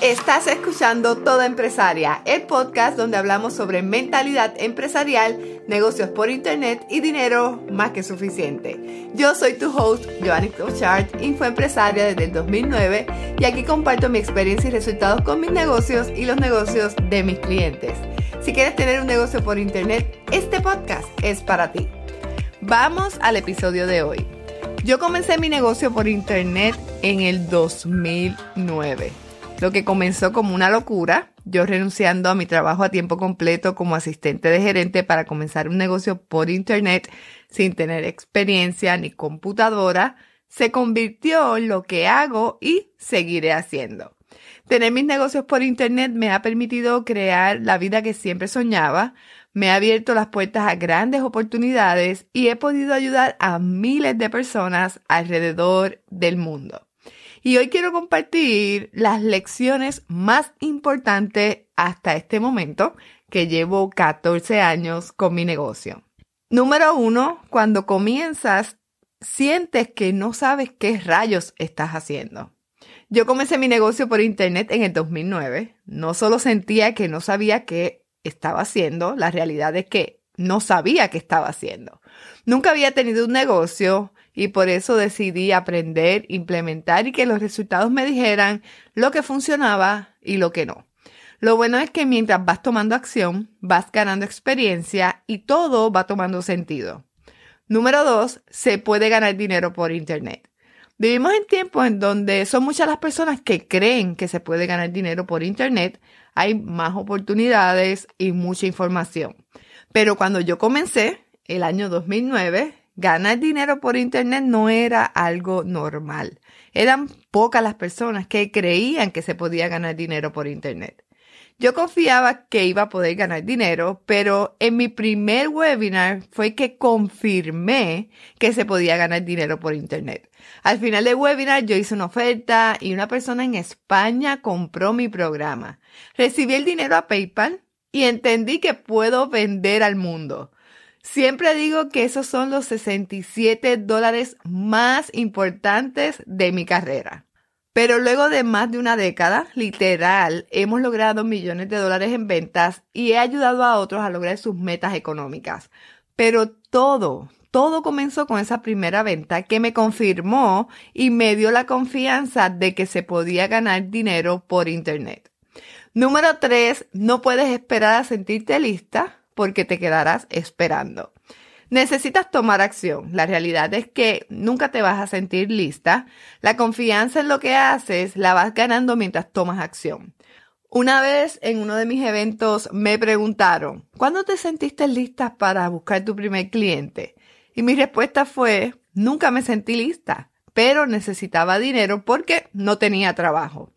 Estás escuchando Toda Empresaria, el podcast donde hablamos sobre mentalidad empresarial, negocios por internet y dinero más que suficiente. Yo soy tu host, Joanny Cochard, infoempresaria desde el 2009 y aquí comparto mi experiencia y resultados con mis negocios y los negocios de mis clientes. Si quieres tener un negocio por internet, este podcast es para ti. Vamos al episodio de hoy. Yo comencé mi negocio por internet en el 2009 lo que comenzó como una locura, yo renunciando a mi trabajo a tiempo completo como asistente de gerente para comenzar un negocio por internet sin tener experiencia ni computadora, se convirtió en lo que hago y seguiré haciendo. Tener mis negocios por internet me ha permitido crear la vida que siempre soñaba, me ha abierto las puertas a grandes oportunidades y he podido ayudar a miles de personas alrededor del mundo. Y hoy quiero compartir las lecciones más importantes hasta este momento, que llevo 14 años con mi negocio. Número uno, cuando comienzas, sientes que no sabes qué rayos estás haciendo. Yo comencé mi negocio por internet en el 2009. No solo sentía que no sabía qué estaba haciendo, la realidad es que no sabía qué estaba haciendo. Nunca había tenido un negocio, y por eso decidí aprender, implementar y que los resultados me dijeran lo que funcionaba y lo que no. Lo bueno es que mientras vas tomando acción, vas ganando experiencia y todo va tomando sentido. Número dos, se puede ganar dinero por Internet. Vivimos en tiempos en donde son muchas las personas que creen que se puede ganar dinero por Internet. Hay más oportunidades y mucha información. Pero cuando yo comencé, el año 2009, ganar dinero por Internet no era algo normal. Eran pocas las personas que creían que se podía ganar dinero por Internet. Yo confiaba que iba a poder ganar dinero, pero en mi primer webinar fue que confirmé que se podía ganar dinero por Internet. Al final del webinar yo hice una oferta y una persona en España compró mi programa. Recibí el dinero a PayPal y entendí que puedo vender al mundo. Siempre digo que esos son los 67 dólares más importantes de mi carrera. Pero luego de más de una década, literal, hemos logrado millones de dólares en ventas y he ayudado a otros a lograr sus metas económicas. Pero todo, todo comenzó con esa primera venta que me confirmó y me dio la confianza de que se podía ganar dinero por Internet. Número 3. No puedes esperar a sentirte lista porque te quedarás esperando. Necesitas tomar acción. La realidad es que nunca te vas a sentir lista. La confianza en lo que haces la vas ganando mientras tomas acción. Una vez en uno de mis eventos me preguntaron, ¿cuándo te sentiste lista para buscar tu primer cliente? Y mi respuesta fue, nunca me sentí lista, pero necesitaba dinero porque no tenía trabajo.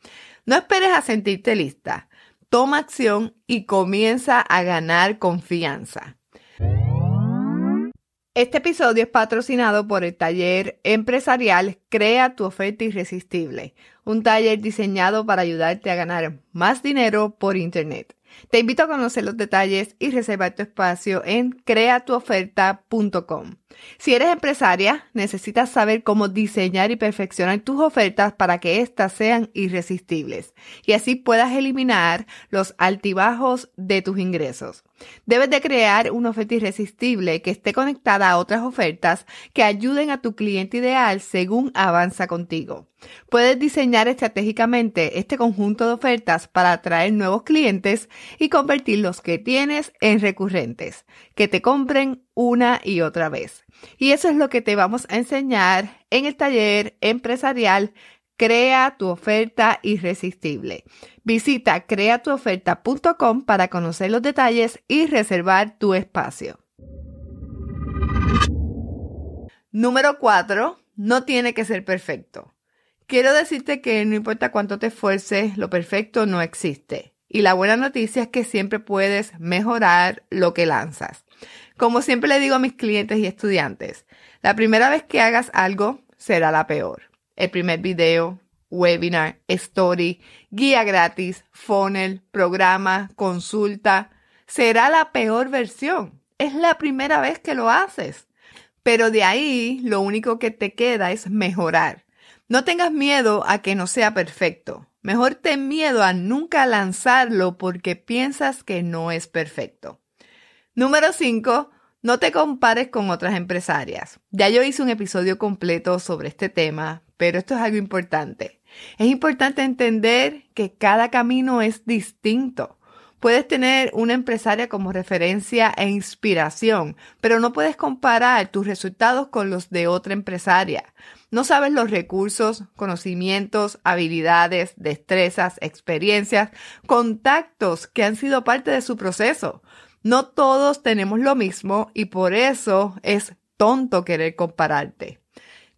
No esperes a sentirte lista toma acción y comienza a ganar confianza. Este episodio es patrocinado por el taller empresarial Crea tu oferta irresistible, un taller diseñado para ayudarte a ganar más dinero por Internet. Te invito a conocer los detalles y reservar tu espacio en creatuoferta.com. Si eres empresaria, necesitas saber cómo diseñar y perfeccionar tus ofertas para que éstas sean irresistibles y así puedas eliminar los altibajos de tus ingresos. Debes de crear una oferta irresistible que esté conectada a otras ofertas que ayuden a tu cliente ideal según avanza contigo. Puedes diseñar estratégicamente este conjunto de ofertas para atraer nuevos clientes y convertir los que tienes en recurrentes, que te compren una y otra vez. Y eso es lo que te vamos a enseñar en el taller empresarial Crea tu oferta irresistible. Visita creatuoferta.com para conocer los detalles y reservar tu espacio. Número 4. No tiene que ser perfecto. Quiero decirte que no importa cuánto te esfuerces, lo perfecto no existe. Y la buena noticia es que siempre puedes mejorar lo que lanzas. Como siempre le digo a mis clientes y estudiantes, la primera vez que hagas algo será la peor. El primer video, webinar, story, guía gratis, funnel, programa, consulta, será la peor versión. Es la primera vez que lo haces. Pero de ahí lo único que te queda es mejorar. No tengas miedo a que no sea perfecto. Mejor ten miedo a nunca lanzarlo porque piensas que no es perfecto. Número 5. No te compares con otras empresarias. Ya yo hice un episodio completo sobre este tema, pero esto es algo importante. Es importante entender que cada camino es distinto. Puedes tener una empresaria como referencia e inspiración, pero no puedes comparar tus resultados con los de otra empresaria. No sabes los recursos, conocimientos, habilidades, destrezas, experiencias, contactos que han sido parte de su proceso. No todos tenemos lo mismo y por eso es tonto querer compararte.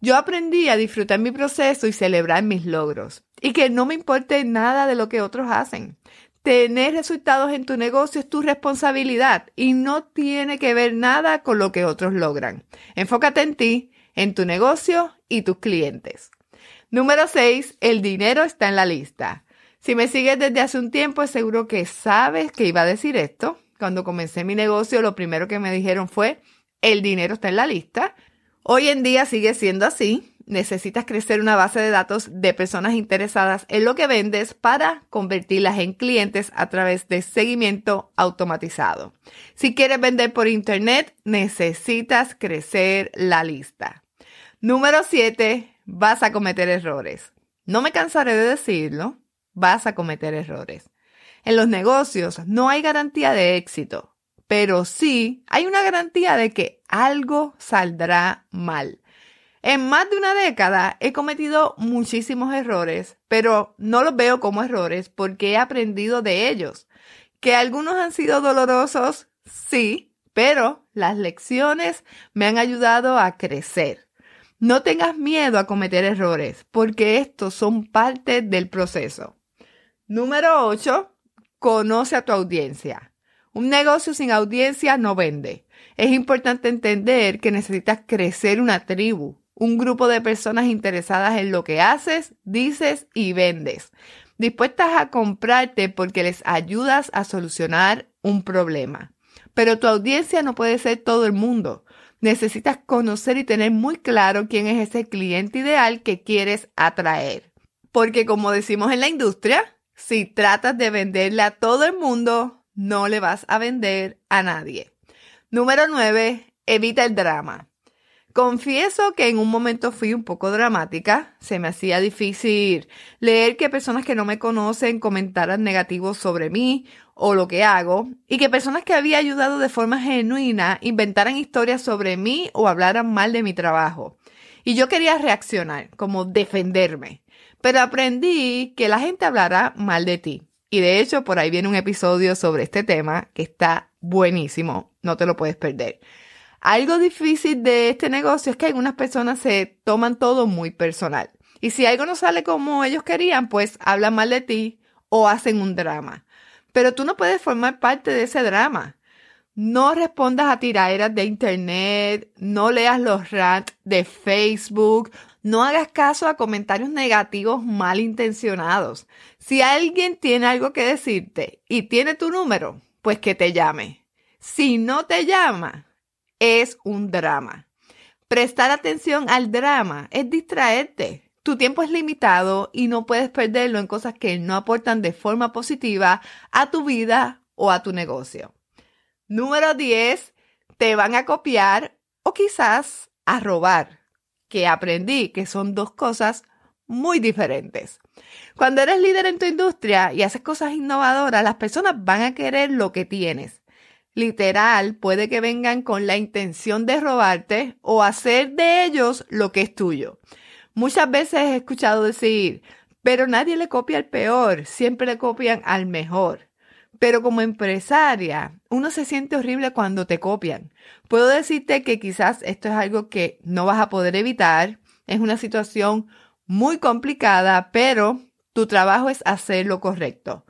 Yo aprendí a disfrutar mi proceso y celebrar mis logros y que no me importe nada de lo que otros hacen. Tener resultados en tu negocio es tu responsabilidad y no tiene que ver nada con lo que otros logran. Enfócate en ti, en tu negocio y tus clientes. Número 6. El dinero está en la lista. Si me sigues desde hace un tiempo, seguro que sabes que iba a decir esto. Cuando comencé mi negocio, lo primero que me dijeron fue, el dinero está en la lista. Hoy en día sigue siendo así necesitas crecer una base de datos de personas interesadas en lo que vendes para convertirlas en clientes a través de seguimiento automatizado. Si quieres vender por Internet, necesitas crecer la lista. Número 7. Vas a cometer errores. No me cansaré de decirlo, vas a cometer errores. En los negocios no hay garantía de éxito, pero sí hay una garantía de que algo saldrá mal. En más de una década he cometido muchísimos errores, pero no los veo como errores porque he aprendido de ellos. Que algunos han sido dolorosos, sí, pero las lecciones me han ayudado a crecer. No tengas miedo a cometer errores porque estos son parte del proceso. Número 8. Conoce a tu audiencia. Un negocio sin audiencia no vende. Es importante entender que necesitas crecer una tribu, un grupo de personas interesadas en lo que haces, dices y vendes, dispuestas a comprarte porque les ayudas a solucionar un problema. Pero tu audiencia no puede ser todo el mundo. Necesitas conocer y tener muy claro quién es ese cliente ideal que quieres atraer. Porque como decimos en la industria, si tratas de venderle a todo el mundo, no le vas a vender a nadie. Número 9. Evita el drama. Confieso que en un momento fui un poco dramática, se me hacía difícil leer que personas que no me conocen comentaran negativos sobre mí o lo que hago, y que personas que había ayudado de forma genuina inventaran historias sobre mí o hablaran mal de mi trabajo. Y yo quería reaccionar, como defenderme, pero aprendí que la gente hablará mal de ti. Y de hecho, por ahí viene un episodio sobre este tema que está buenísimo, no te lo puedes perder. Algo difícil de este negocio es que algunas personas se toman todo muy personal. Y si algo no sale como ellos querían, pues hablan mal de ti o hacen un drama. Pero tú no puedes formar parte de ese drama. No respondas a tiraderas de internet, no leas los rants de Facebook, no hagas caso a comentarios negativos malintencionados. Si alguien tiene algo que decirte y tiene tu número, pues que te llame. Si no te llama, es un drama. Prestar atención al drama es distraerte. Tu tiempo es limitado y no puedes perderlo en cosas que no aportan de forma positiva a tu vida o a tu negocio. Número 10. Te van a copiar o quizás a robar, que aprendí que son dos cosas muy diferentes. Cuando eres líder en tu industria y haces cosas innovadoras, las personas van a querer lo que tienes literal puede que vengan con la intención de robarte o hacer de ellos lo que es tuyo. Muchas veces he escuchado decir, pero nadie le copia al peor, siempre le copian al mejor. Pero como empresaria, uno se siente horrible cuando te copian. Puedo decirte que quizás esto es algo que no vas a poder evitar, es una situación muy complicada, pero tu trabajo es hacer lo correcto.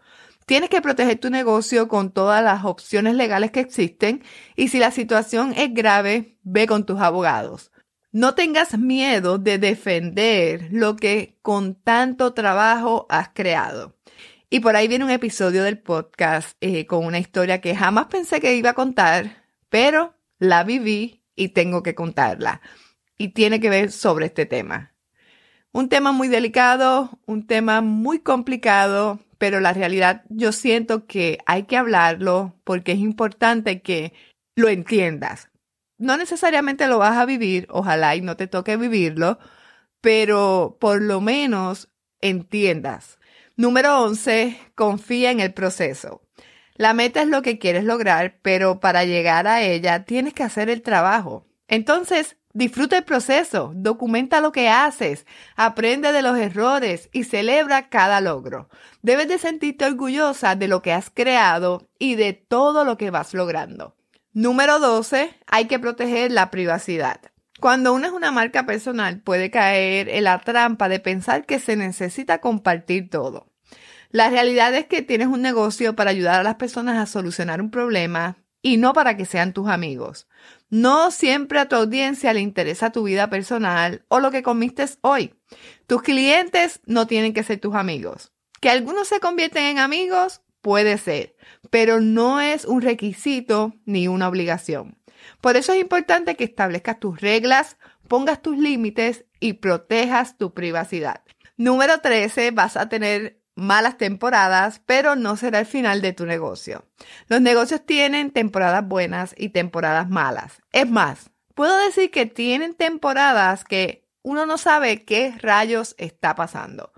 Tienes que proteger tu negocio con todas las opciones legales que existen y si la situación es grave, ve con tus abogados. No tengas miedo de defender lo que con tanto trabajo has creado. Y por ahí viene un episodio del podcast eh, con una historia que jamás pensé que iba a contar, pero la viví y tengo que contarla. Y tiene que ver sobre este tema. Un tema muy delicado, un tema muy complicado, pero la realidad yo siento que hay que hablarlo porque es importante que lo entiendas. No necesariamente lo vas a vivir, ojalá y no te toque vivirlo, pero por lo menos entiendas. Número 11, confía en el proceso. La meta es lo que quieres lograr, pero para llegar a ella tienes que hacer el trabajo. Entonces, disfruta el proceso, documenta lo que haces, aprende de los errores y celebra cada logro. Debes de sentirte orgullosa de lo que has creado y de todo lo que vas logrando. Número 12. Hay que proteger la privacidad. Cuando uno es una marca personal puede caer en la trampa de pensar que se necesita compartir todo. La realidad es que tienes un negocio para ayudar a las personas a solucionar un problema y no para que sean tus amigos. No siempre a tu audiencia le interesa tu vida personal o lo que comiste hoy. Tus clientes no tienen que ser tus amigos. Que algunos se convierten en amigos puede ser, pero no es un requisito ni una obligación. Por eso es importante que establezcas tus reglas, pongas tus límites y protejas tu privacidad. Número 13, vas a tener malas temporadas, pero no será el final de tu negocio. Los negocios tienen temporadas buenas y temporadas malas. Es más, puedo decir que tienen temporadas que uno no sabe qué rayos está pasando.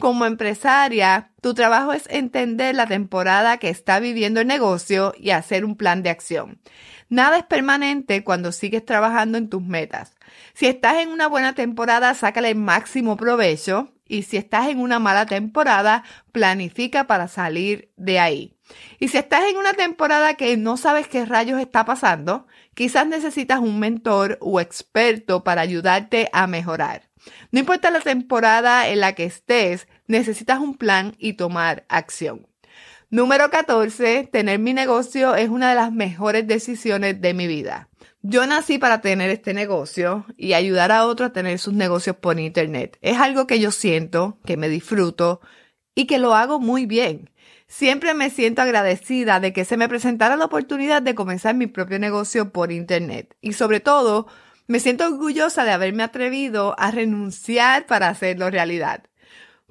Como empresaria, tu trabajo es entender la temporada que está viviendo el negocio y hacer un plan de acción. Nada es permanente cuando sigues trabajando en tus metas. Si estás en una buena temporada, sácale el máximo provecho y si estás en una mala temporada, planifica para salir de ahí. Y si estás en una temporada que no sabes qué rayos está pasando, quizás necesitas un mentor o experto para ayudarte a mejorar. No importa la temporada en la que estés, necesitas un plan y tomar acción. Número 14. Tener mi negocio es una de las mejores decisiones de mi vida. Yo nací para tener este negocio y ayudar a otros a tener sus negocios por internet. Es algo que yo siento, que me disfruto y que lo hago muy bien. Siempre me siento agradecida de que se me presentara la oportunidad de comenzar mi propio negocio por internet. Y sobre todo, me siento orgullosa de haberme atrevido a renunciar para hacerlo realidad.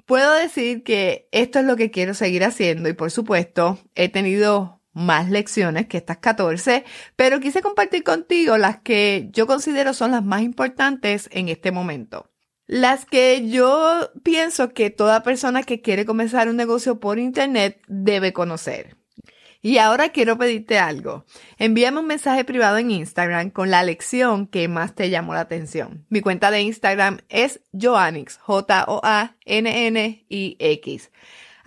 Puedo decir que esto es lo que quiero seguir haciendo y por supuesto he tenido más lecciones que estas 14, pero quise compartir contigo las que yo considero son las más importantes en este momento. Las que yo pienso que toda persona que quiere comenzar un negocio por internet debe conocer. Y ahora quiero pedirte algo. Envíame un mensaje privado en Instagram con la lección que más te llamó la atención. Mi cuenta de Instagram es Joannix, J-O-A-N-N-I-X.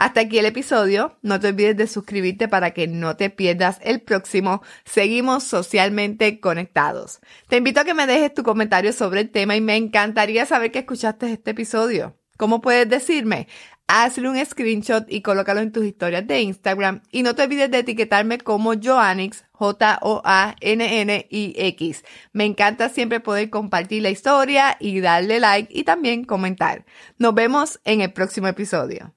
Hasta aquí el episodio. No te olvides de suscribirte para que no te pierdas el próximo. Seguimos socialmente conectados. Te invito a que me dejes tu comentario sobre el tema y me encantaría saber que escuchaste este episodio. ¿Cómo puedes decirme? Hazle un screenshot y colócalo en tus historias de Instagram y no te olvides de etiquetarme como Joannix, J-O-A-N-N-I-X. Me encanta siempre poder compartir la historia y darle like y también comentar. Nos vemos en el próximo episodio.